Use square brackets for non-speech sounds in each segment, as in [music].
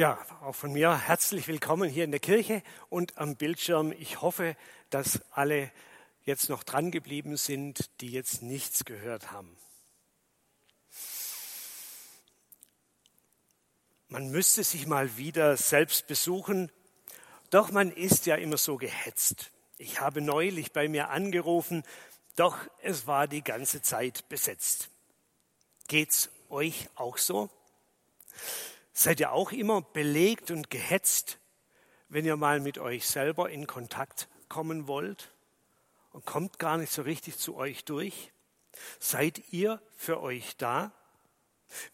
Ja, auch von mir herzlich willkommen hier in der Kirche und am Bildschirm. Ich hoffe, dass alle jetzt noch dran geblieben sind, die jetzt nichts gehört haben. Man müsste sich mal wieder selbst besuchen, doch man ist ja immer so gehetzt. Ich habe neulich bei mir angerufen, doch es war die ganze Zeit besetzt. Geht's euch auch so? Seid ihr auch immer belegt und gehetzt, wenn ihr mal mit euch selber in Kontakt kommen wollt und kommt gar nicht so richtig zu euch durch? Seid ihr für euch da?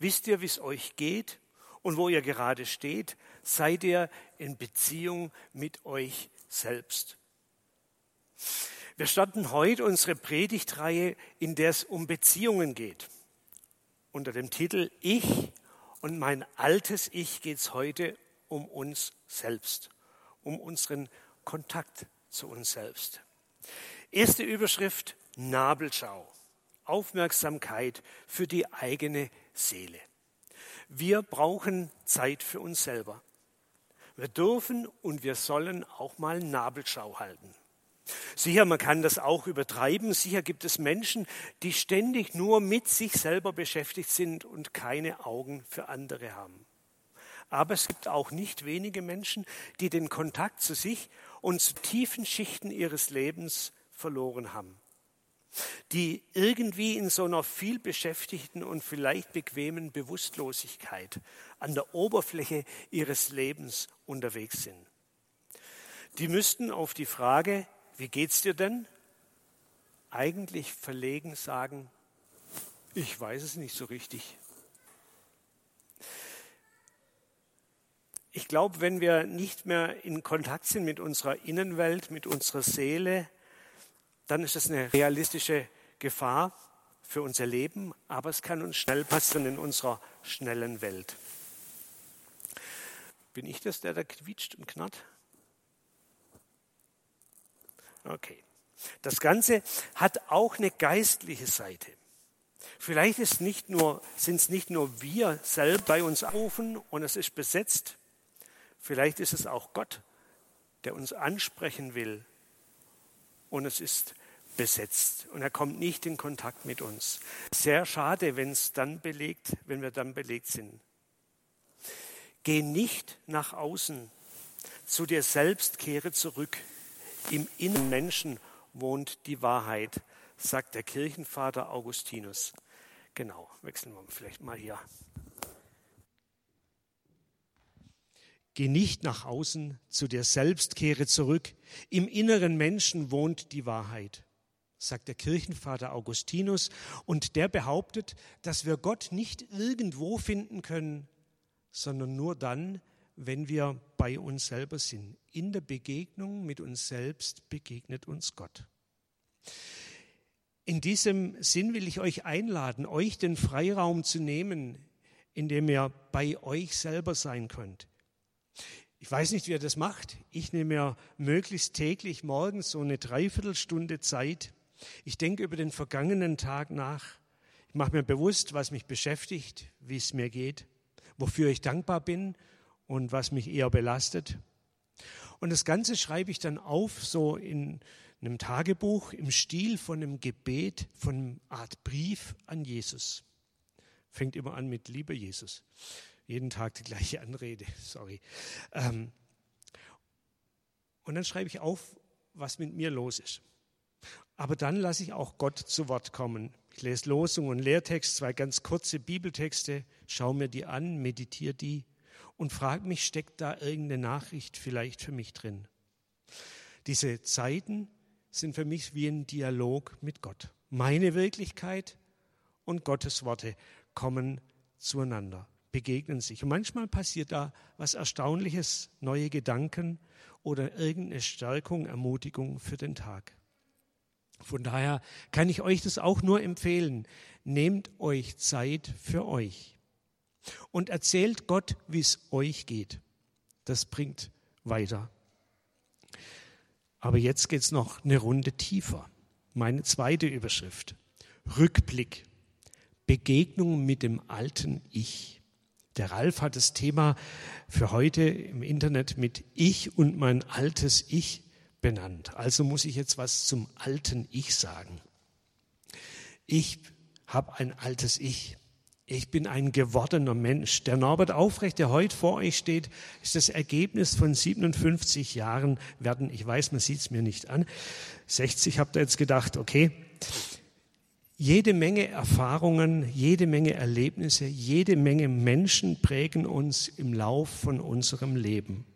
Wisst ihr, wie es euch geht und wo ihr gerade steht? Seid ihr in Beziehung mit euch selbst? Wir starten heute unsere Predigtreihe, in der es um Beziehungen geht. Unter dem Titel Ich und mein altes Ich geht es heute um uns selbst, um unseren Kontakt zu uns selbst. Erste Überschrift Nabelschau. Aufmerksamkeit für die eigene Seele. Wir brauchen Zeit für uns selber. Wir dürfen und wir sollen auch mal Nabelschau halten. Sicher, man kann das auch übertreiben. Sicher gibt es Menschen, die ständig nur mit sich selber beschäftigt sind und keine Augen für andere haben. Aber es gibt auch nicht wenige Menschen, die den Kontakt zu sich und zu tiefen Schichten ihres Lebens verloren haben. Die irgendwie in so einer vielbeschäftigten und vielleicht bequemen Bewusstlosigkeit an der Oberfläche ihres Lebens unterwegs sind. Die müssten auf die Frage, wie geht's dir denn? Eigentlich verlegen sagen, ich weiß es nicht so richtig. Ich glaube, wenn wir nicht mehr in Kontakt sind mit unserer Innenwelt, mit unserer Seele, dann ist das eine realistische Gefahr für unser Leben, aber es kann uns schnell passieren in unserer schnellen Welt. Bin ich das, der da quietscht und knarrt? Okay. Das Ganze hat auch eine geistliche Seite. Vielleicht ist nicht nur, sind es nicht nur wir selbst bei uns rufen und es ist besetzt. Vielleicht ist es auch Gott, der uns ansprechen will und es ist besetzt und er kommt nicht in Kontakt mit uns. Sehr schade, wenn es dann belegt, wenn wir dann belegt sind. Geh nicht nach außen, zu dir selbst kehre zurück. Im inneren Menschen wohnt die Wahrheit, sagt der Kirchenvater Augustinus. Genau, wechseln wir vielleicht mal hier. Geh nicht nach außen, zu dir selbst kehre zurück. Im inneren Menschen wohnt die Wahrheit, sagt der Kirchenvater Augustinus. Und der behauptet, dass wir Gott nicht irgendwo finden können, sondern nur dann, wenn wir bei uns selber sind. In der Begegnung mit uns selbst begegnet uns Gott. In diesem Sinn will ich euch einladen, euch den Freiraum zu nehmen, in dem ihr bei euch selber sein könnt. Ich weiß nicht, wie ihr das macht. Ich nehme mir möglichst täglich morgens so eine Dreiviertelstunde Zeit. Ich denke über den vergangenen Tag nach. Ich mache mir bewusst, was mich beschäftigt, wie es mir geht, wofür ich dankbar bin und was mich eher belastet. Und das Ganze schreibe ich dann auf, so in einem Tagebuch im Stil von einem Gebet, von einer Art Brief an Jesus. Fängt immer an mit Liebe Jesus. Jeden Tag die gleiche Anrede, [laughs] sorry. Ähm, und dann schreibe ich auf, was mit mir los ist. Aber dann lasse ich auch Gott zu Wort kommen. Ich lese Losung und Lehrtext, zwei ganz kurze Bibeltexte, schaue mir die an, meditiere die und frage mich, steckt da irgendeine Nachricht vielleicht für mich drin? Diese Zeiten sind für mich wie ein Dialog mit Gott. Meine Wirklichkeit und Gottes Worte kommen zueinander, begegnen sich. Und manchmal passiert da was Erstaunliches, neue Gedanken oder irgendeine Stärkung, Ermutigung für den Tag. Von daher kann ich euch das auch nur empfehlen. Nehmt euch Zeit für euch und erzählt Gott, wie es euch geht. Das bringt weiter. Aber jetzt geht es noch eine Runde tiefer. Meine zweite Überschrift. Rückblick. Begegnung mit dem alten Ich. Der Ralf hat das Thema für heute im Internet mit Ich und mein altes Ich benannt. Also muss ich jetzt was zum alten Ich sagen. Ich habe ein altes Ich. Ich bin ein gewordener Mensch. Der Norbert Aufrecht, der heute vor euch steht, ist das Ergebnis von 57 Jahren werden, ich weiß, man sieht es mir nicht an, 60 habt ihr jetzt gedacht, okay, jede Menge Erfahrungen, jede Menge Erlebnisse, jede Menge Menschen prägen uns im Lauf von unserem Leben.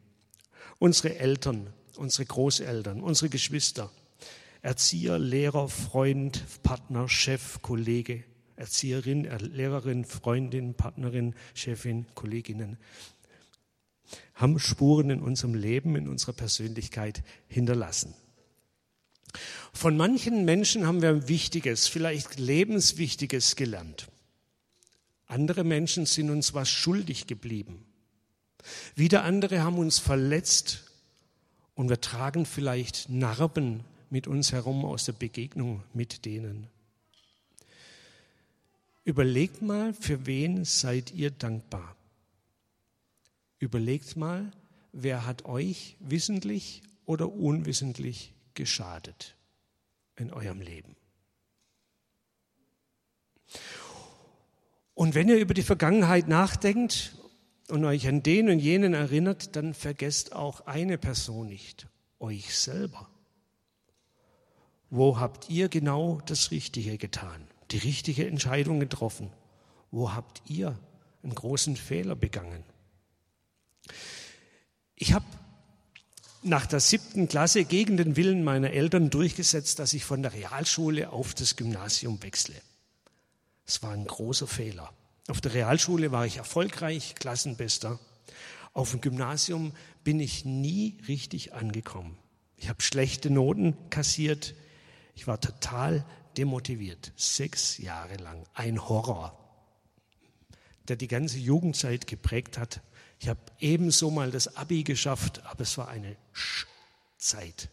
Unsere Eltern, unsere Großeltern, unsere Geschwister, Erzieher, Lehrer, Freund, Partner, Chef, Kollege, Erzieherin, Lehrerin, Freundin, Partnerin, Chefin, Kolleginnen, haben Spuren in unserem Leben, in unserer Persönlichkeit hinterlassen. Von manchen Menschen haben wir Wichtiges, vielleicht Lebenswichtiges gelernt. Andere Menschen sind uns was schuldig geblieben. Wieder andere haben uns verletzt und wir tragen vielleicht Narben mit uns herum aus der Begegnung mit denen. Überlegt mal, für wen seid ihr dankbar? Überlegt mal, wer hat euch wissentlich oder unwissentlich geschadet in eurem Leben? Und wenn ihr über die Vergangenheit nachdenkt und euch an den und jenen erinnert, dann vergesst auch eine Person nicht, euch selber. Wo habt ihr genau das Richtige getan? Die richtige Entscheidung getroffen? Wo habt ihr einen großen Fehler begangen? Ich habe nach der siebten Klasse gegen den Willen meiner Eltern durchgesetzt, dass ich von der Realschule auf das Gymnasium wechsle. Es war ein großer Fehler. Auf der Realschule war ich erfolgreich, Klassenbester. Auf dem Gymnasium bin ich nie richtig angekommen. Ich habe schlechte Noten kassiert. Ich war total demotiviert. Sechs Jahre lang. Ein Horror, der die ganze Jugendzeit geprägt hat. Ich habe ebenso mal das Abi geschafft, aber es war eine Sch Zeit.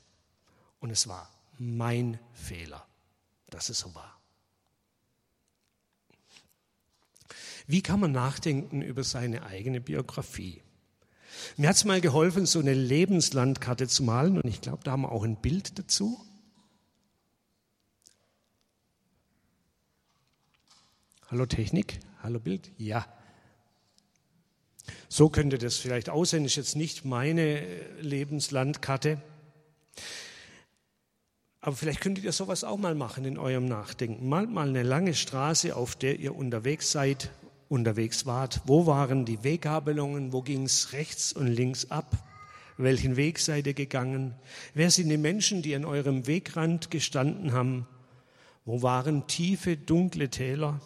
Und es war mein Fehler, dass es so war. Wie kann man nachdenken über seine eigene Biografie? Mir hat es mal geholfen, so eine Lebenslandkarte zu malen und ich glaube, da haben wir auch ein Bild dazu. Hallo Technik, hallo Bild, ja. So könnte das vielleicht aussehen, ist jetzt nicht meine äh, Lebenslandkarte. Aber vielleicht könntet ihr sowas auch mal machen in eurem Nachdenken. Malt mal eine lange Straße, auf der ihr unterwegs seid, unterwegs wart. Wo waren die Weggabelungen? Wo ging es rechts und links ab? Welchen Weg seid ihr gegangen? Wer sind die Menschen, die an eurem Wegrand gestanden haben? Wo waren tiefe, dunkle Täler?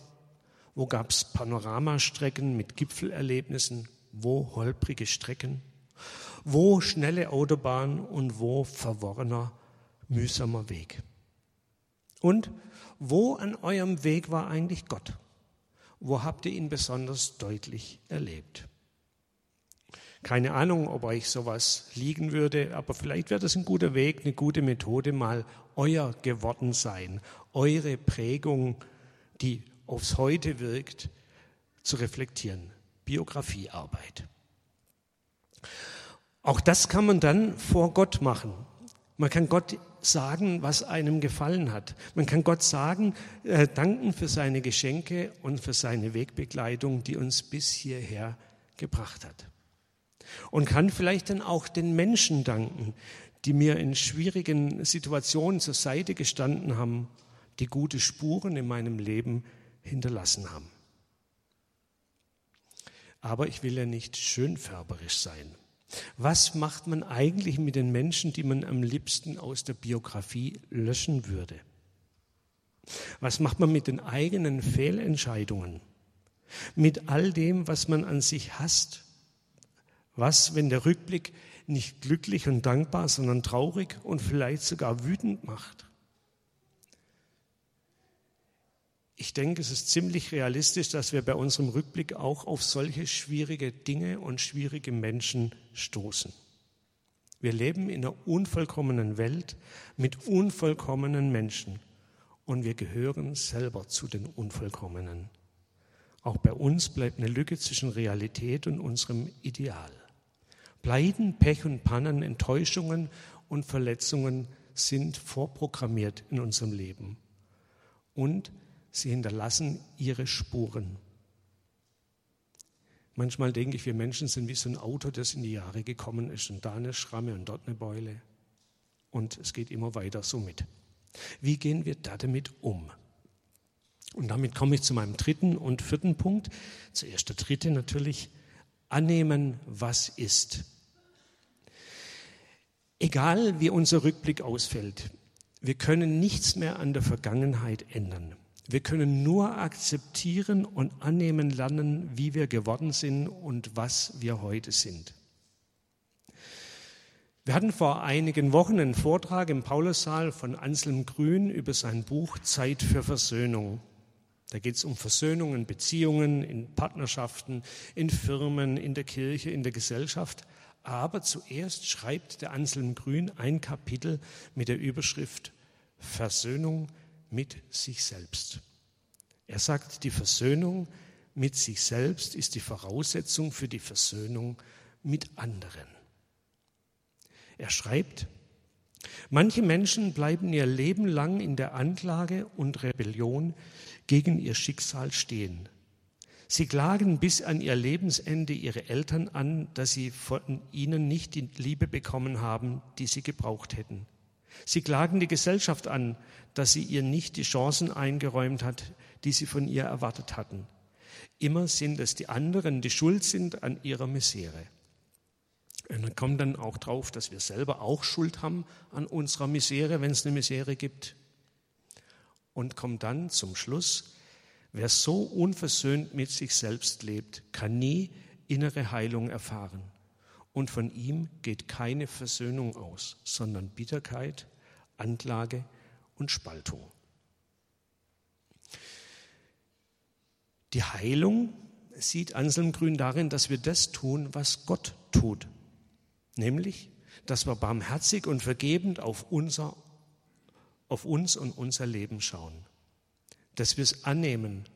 Wo gab es Panoramastrecken mit Gipfelerlebnissen? Wo holprige Strecken? Wo schnelle Autobahn und wo verworrener, mühsamer Weg? Und wo an eurem Weg war eigentlich Gott? Wo habt ihr ihn besonders deutlich erlebt? Keine Ahnung, ob euch sowas liegen würde, aber vielleicht wäre das ein guter Weg, eine gute Methode, mal euer geworden sein, eure Prägung, die aufs Heute wirkt, zu reflektieren. Biografiearbeit. Auch das kann man dann vor Gott machen. Man kann Gott sagen, was einem gefallen hat. Man kann Gott sagen, äh, danken für seine Geschenke und für seine Wegbegleitung, die uns bis hierher gebracht hat. Und kann vielleicht dann auch den Menschen danken, die mir in schwierigen Situationen zur Seite gestanden haben, die gute Spuren in meinem Leben hinterlassen haben. Aber ich will ja nicht schönfärberisch sein. Was macht man eigentlich mit den Menschen, die man am liebsten aus der Biografie löschen würde? Was macht man mit den eigenen Fehlentscheidungen? Mit all dem, was man an sich hasst? Was, wenn der Rückblick nicht glücklich und dankbar, sondern traurig und vielleicht sogar wütend macht? Ich denke, es ist ziemlich realistisch, dass wir bei unserem Rückblick auch auf solche schwierige Dinge und schwierige Menschen stoßen. Wir leben in einer unvollkommenen Welt mit unvollkommenen Menschen und wir gehören selber zu den Unvollkommenen. Auch bei uns bleibt eine Lücke zwischen Realität und unserem Ideal. Pleiten, Pech und Pannen, Enttäuschungen und Verletzungen sind vorprogrammiert in unserem Leben. Und sie hinterlassen ihre Spuren. Manchmal denke ich, wir Menschen sind wie so ein Auto, das in die Jahre gekommen ist und da eine Schramme und dort eine Beule. Und es geht immer weiter so mit. Wie gehen wir da damit um? Und damit komme ich zu meinem dritten und vierten Punkt. Zuerst der dritte natürlich. Annehmen, was ist. Egal wie unser Rückblick ausfällt, wir können nichts mehr an der Vergangenheit ändern. Wir können nur akzeptieren und annehmen lernen, wie wir geworden sind und was wir heute sind. Wir hatten vor einigen Wochen einen Vortrag im Paulussaal von Anselm Grün über sein Buch Zeit für Versöhnung. Da geht es um Versöhnung in Beziehungen, in Partnerschaften, in Firmen, in der Kirche, in der Gesellschaft. Aber zuerst schreibt der Anselm Grün ein Kapitel mit der Überschrift Versöhnung mit sich selbst. Er sagt, die Versöhnung mit sich selbst ist die Voraussetzung für die Versöhnung mit anderen. Er schreibt, manche Menschen bleiben ihr Leben lang in der Anklage und Rebellion gegen ihr Schicksal stehen. Sie klagen bis an ihr Lebensende ihre Eltern an, dass sie von ihnen nicht die Liebe bekommen haben, die sie gebraucht hätten. Sie klagen die Gesellschaft an, dass sie ihr nicht die Chancen eingeräumt hat, die sie von ihr erwartet hatten. Immer sind es die anderen, die schuld sind an ihrer Misere. Und dann kommt dann auch drauf, dass wir selber auch Schuld haben an unserer Misere, wenn es eine Misere gibt. Und kommt dann zum Schluss, wer so unversöhnt mit sich selbst lebt, kann nie innere Heilung erfahren. Und von ihm geht keine Versöhnung aus, sondern Bitterkeit, Anklage und Spaltung. Die Heilung sieht Anselm Grün darin, dass wir das tun, was Gott tut. Nämlich, dass wir barmherzig und vergebend auf, unser, auf uns und unser Leben schauen. Dass wir es annehmen,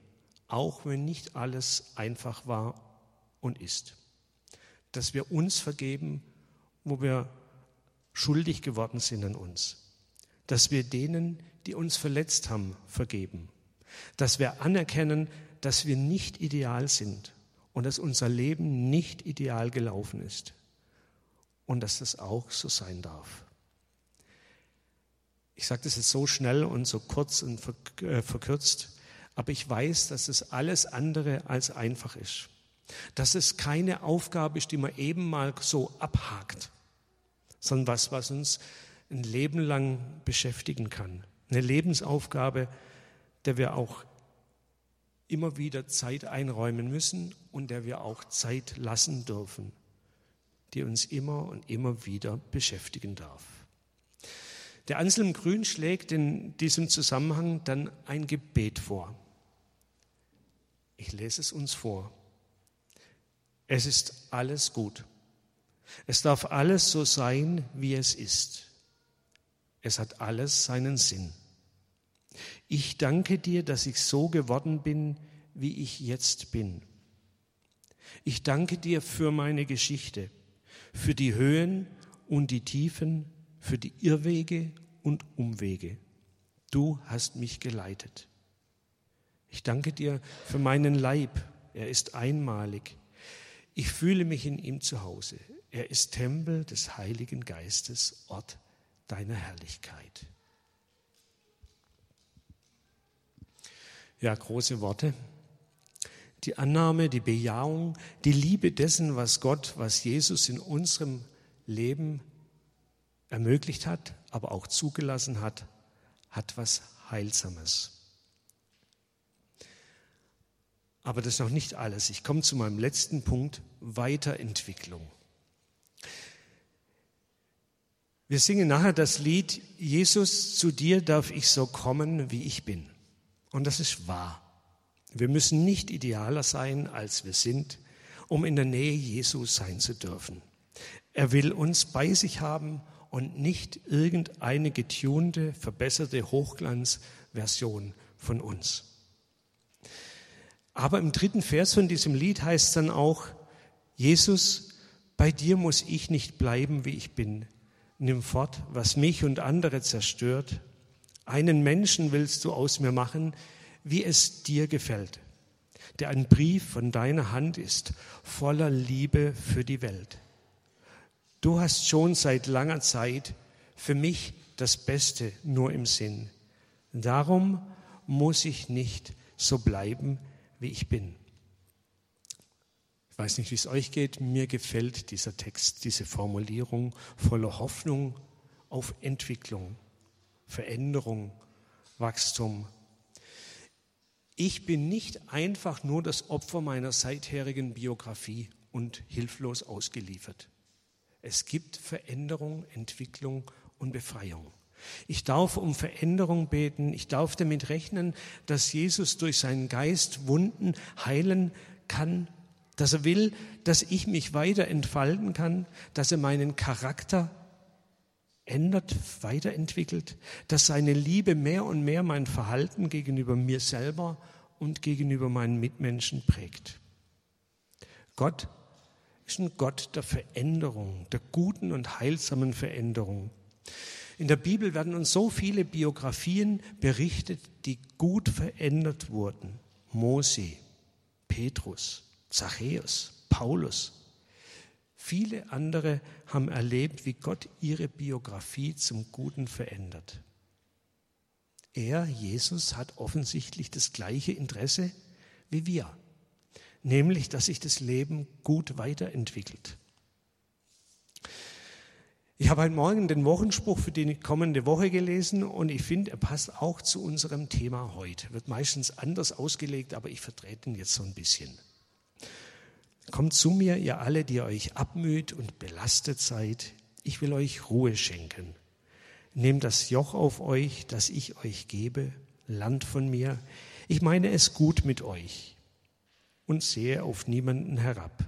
auch wenn nicht alles einfach war und ist. Dass wir uns vergeben, wo wir schuldig geworden sind an uns. Dass wir denen, die uns verletzt haben, vergeben. Dass wir anerkennen, dass wir nicht ideal sind und dass unser Leben nicht ideal gelaufen ist und dass das auch so sein darf. Ich sage das jetzt so schnell und so kurz und äh, verkürzt, aber ich weiß, dass es alles andere als einfach ist. Dass es keine Aufgabe ist, die man eben mal so abhakt, sondern was, was uns ein Leben lang beschäftigen kann. Eine Lebensaufgabe, der wir auch immer wieder Zeit einräumen müssen und der wir auch Zeit lassen dürfen, die uns immer und immer wieder beschäftigen darf. Der Anselm Grün schlägt in diesem Zusammenhang dann ein Gebet vor. Ich lese es uns vor. Es ist alles gut. Es darf alles so sein, wie es ist. Es hat alles seinen Sinn. Ich danke dir, dass ich so geworden bin, wie ich jetzt bin. Ich danke dir für meine Geschichte, für die Höhen und die Tiefen, für die Irrwege und Umwege. Du hast mich geleitet. Ich danke dir für meinen Leib. Er ist einmalig. Ich fühle mich in ihm zu Hause. Er ist Tempel des Heiligen Geistes, Ort deiner Herrlichkeit. Ja, große Worte. Die Annahme, die Bejahung, die Liebe dessen, was Gott, was Jesus in unserem Leben ermöglicht hat, aber auch zugelassen hat, hat was Heilsames. Aber das ist noch nicht alles. Ich komme zu meinem letzten Punkt, Weiterentwicklung. Wir singen nachher das Lied, Jesus, zu dir darf ich so kommen, wie ich bin. Und das ist wahr. Wir müssen nicht idealer sein, als wir sind, um in der Nähe Jesu sein zu dürfen. Er will uns bei sich haben und nicht irgendeine getunte, verbesserte Hochglanzversion von uns. Aber im dritten Vers von diesem Lied heißt es dann auch, Jesus, bei dir muss ich nicht bleiben, wie ich bin. Nimm fort, was mich und andere zerstört. Einen Menschen willst du aus mir machen, wie es dir gefällt, der ein Brief von deiner Hand ist, voller Liebe für die Welt. Du hast schon seit langer Zeit für mich das Beste nur im Sinn. Darum muss ich nicht so bleiben, wie ich bin. Ich weiß nicht, wie es euch geht. Mir gefällt dieser Text, diese Formulierung voller Hoffnung auf Entwicklung, Veränderung, Wachstum. Ich bin nicht einfach nur das Opfer meiner seitherigen Biografie und hilflos ausgeliefert. Es gibt Veränderung, Entwicklung und Befreiung. Ich darf um Veränderung beten. Ich darf damit rechnen, dass Jesus durch seinen Geist Wunden heilen kann dass er will, dass ich mich weiter entfalten kann, dass er meinen Charakter ändert, weiterentwickelt, dass seine Liebe mehr und mehr mein Verhalten gegenüber mir selber und gegenüber meinen Mitmenschen prägt. Gott ist ein Gott der Veränderung, der guten und heilsamen Veränderung. In der Bibel werden uns so viele Biografien berichtet, die gut verändert wurden. Mose, Petrus, Zachäus, Paulus. Viele andere haben erlebt, wie Gott ihre Biografie zum Guten verändert. Er, Jesus, hat offensichtlich das gleiche Interesse wie wir, nämlich dass sich das Leben gut weiterentwickelt. Ich habe heute Morgen den Wochenspruch für die kommende Woche gelesen und ich finde, er passt auch zu unserem Thema heute. Wird meistens anders ausgelegt, aber ich vertrete ihn jetzt so ein bisschen. Kommt zu mir, ihr alle, die euch abmüht und belastet seid, ich will euch Ruhe schenken. Nehmt das Joch auf euch, das ich euch gebe, Land von mir. Ich meine es gut mit euch und sehe auf niemanden herab.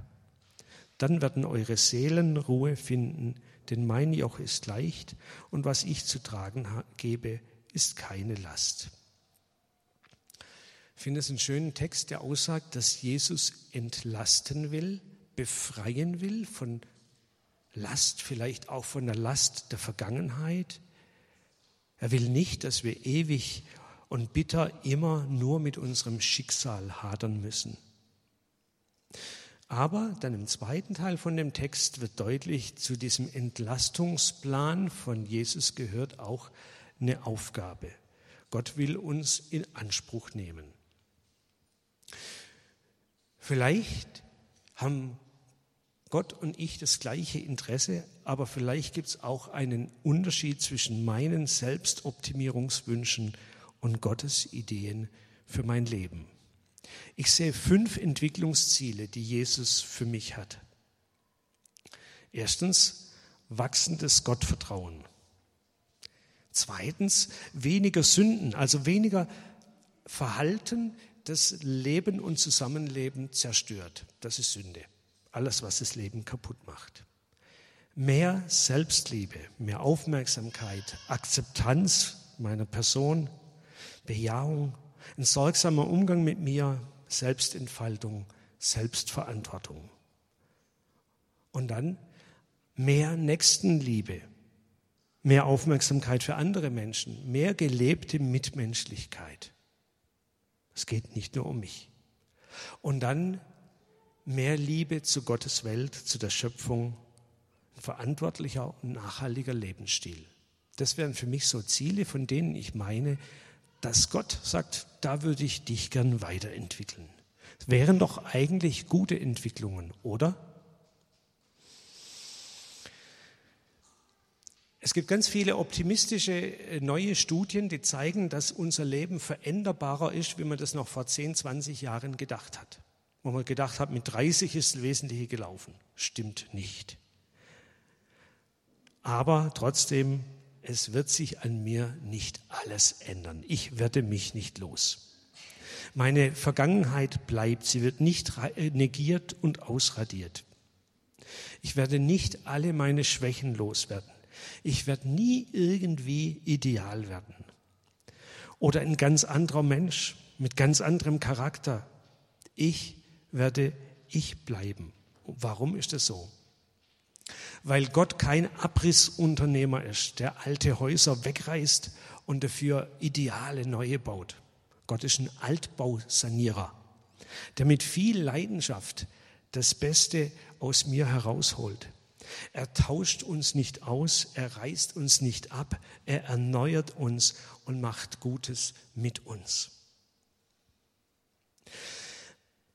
Dann werden eure Seelen Ruhe finden, denn mein Joch ist leicht und was ich zu tragen gebe, ist keine Last. Ich finde es einen schönen Text, der aussagt, dass Jesus entlasten will, befreien will von Last, vielleicht auch von der Last der Vergangenheit. Er will nicht, dass wir ewig und bitter immer nur mit unserem Schicksal hadern müssen. Aber dann im zweiten Teil von dem Text wird deutlich, zu diesem Entlastungsplan von Jesus gehört auch eine Aufgabe. Gott will uns in Anspruch nehmen. Vielleicht haben Gott und ich das gleiche Interesse, aber vielleicht gibt es auch einen Unterschied zwischen meinen Selbstoptimierungswünschen und Gottes Ideen für mein Leben. Ich sehe fünf Entwicklungsziele, die Jesus für mich hat. Erstens, wachsendes Gottvertrauen. Zweitens, weniger Sünden, also weniger Verhalten, das Leben und Zusammenleben zerstört. Das ist Sünde. Alles, was das Leben kaputt macht. Mehr Selbstliebe, mehr Aufmerksamkeit, Akzeptanz meiner Person, Bejahung, ein sorgsamer Umgang mit mir, Selbstentfaltung, Selbstverantwortung. Und dann mehr Nächstenliebe, mehr Aufmerksamkeit für andere Menschen, mehr gelebte Mitmenschlichkeit. Es geht nicht nur um mich. Und dann mehr Liebe zu Gottes Welt, zu der Schöpfung, ein verantwortlicher und nachhaltiger Lebensstil. Das wären für mich so Ziele, von denen ich meine, dass Gott sagt, da würde ich dich gern weiterentwickeln. Das wären doch eigentlich gute Entwicklungen, oder? Es gibt ganz viele optimistische äh, neue Studien, die zeigen, dass unser Leben veränderbarer ist, wie man das noch vor 10, 20 Jahren gedacht hat. Wo man gedacht hat, mit 30 ist das Wesentliche gelaufen. Stimmt nicht. Aber trotzdem, es wird sich an mir nicht alles ändern. Ich werde mich nicht los. Meine Vergangenheit bleibt, sie wird nicht äh, negiert und ausradiert. Ich werde nicht alle meine Schwächen loswerden. Ich werde nie irgendwie ideal werden. Oder ein ganz anderer Mensch mit ganz anderem Charakter. Ich werde ich bleiben. Warum ist das so? Weil Gott kein Abrissunternehmer ist, der alte Häuser wegreißt und dafür ideale neue baut. Gott ist ein Altbausanierer, der mit viel Leidenschaft das Beste aus mir herausholt. Er tauscht uns nicht aus, er reißt uns nicht ab, er erneuert uns und macht Gutes mit uns.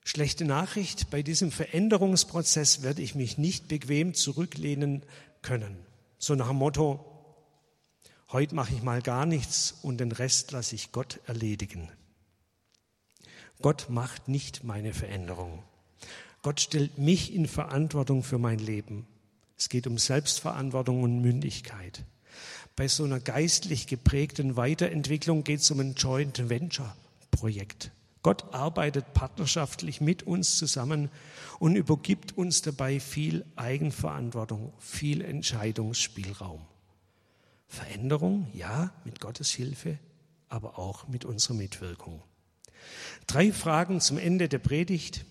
Schlechte Nachricht, bei diesem Veränderungsprozess werde ich mich nicht bequem zurücklehnen können. So nach dem Motto, heute mache ich mal gar nichts und den Rest lasse ich Gott erledigen. Gott macht nicht meine Veränderung. Gott stellt mich in Verantwortung für mein Leben. Es geht um Selbstverantwortung und Mündigkeit. Bei so einer geistlich geprägten Weiterentwicklung geht es um ein Joint Venture Projekt. Gott arbeitet partnerschaftlich mit uns zusammen und übergibt uns dabei viel Eigenverantwortung, viel Entscheidungsspielraum. Veränderung, ja, mit Gottes Hilfe, aber auch mit unserer Mitwirkung. Drei Fragen zum Ende der Predigt.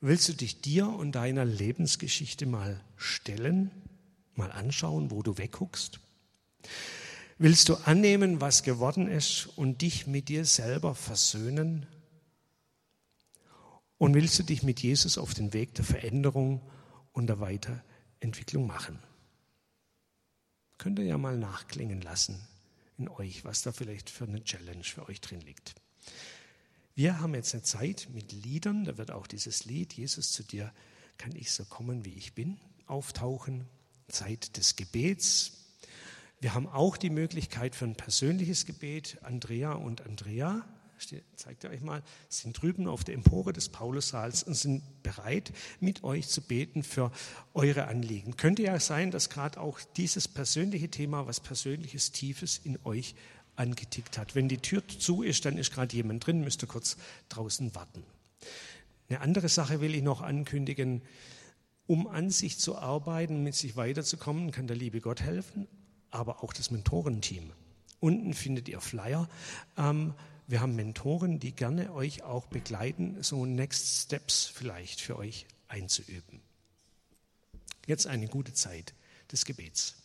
Willst du dich dir und deiner Lebensgeschichte mal stellen, mal anschauen, wo du wegguckst? Willst du annehmen, was geworden ist und dich mit dir selber versöhnen? Und willst du dich mit Jesus auf den Weg der Veränderung und der Weiterentwicklung machen? Könnt ihr ja mal nachklingen lassen in euch, was da vielleicht für eine Challenge für euch drin liegt. Wir haben jetzt eine Zeit mit Liedern, da wird auch dieses Lied, Jesus zu dir kann ich so kommen, wie ich bin, auftauchen. Zeit des Gebets, wir haben auch die Möglichkeit für ein persönliches Gebet. Andrea und Andrea, zeigt ihr euch mal, sind drüben auf der Empore des Paulussaals und sind bereit, mit euch zu beten für eure Anliegen. Könnte ja sein, dass gerade auch dieses persönliche Thema was Persönliches, Tiefes in euch angetickt hat. Wenn die Tür zu ist, dann ist gerade jemand drin, müsst ihr kurz draußen warten. Eine andere Sache will ich noch ankündigen. Um an sich zu arbeiten, mit sich weiterzukommen, kann der liebe Gott helfen, aber auch das Mentorenteam. Unten findet ihr Flyer. Ähm, wir haben Mentoren, die gerne euch auch begleiten, so Next Steps vielleicht für euch einzuüben. Jetzt eine gute Zeit des Gebets.